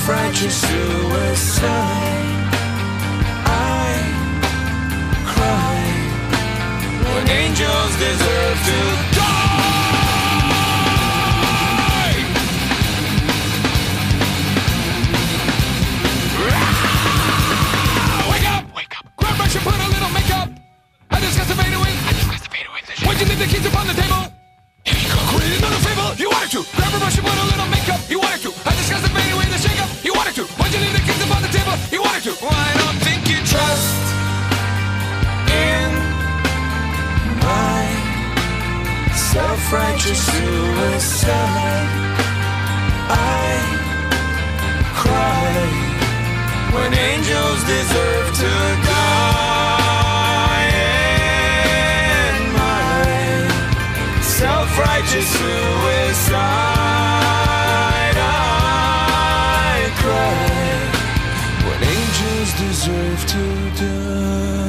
self-righteous suicide. I cry when angels deserve to die. Ah! Wake up! Wake up! Grab brush and put a little makeup. I discuss the fade away. I discuss the fade away. Why'd you leave the keys upon the table? Here you go, create another fable. You wanted to table? You wanted to. I don't think you trust in my self-righteous suicide. I cry when angels deserve to die. In my self-righteous suicide, to die.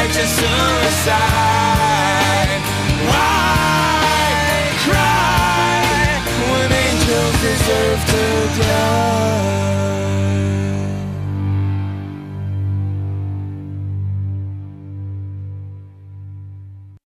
righteous suicide. Why cry when angels deserve to die?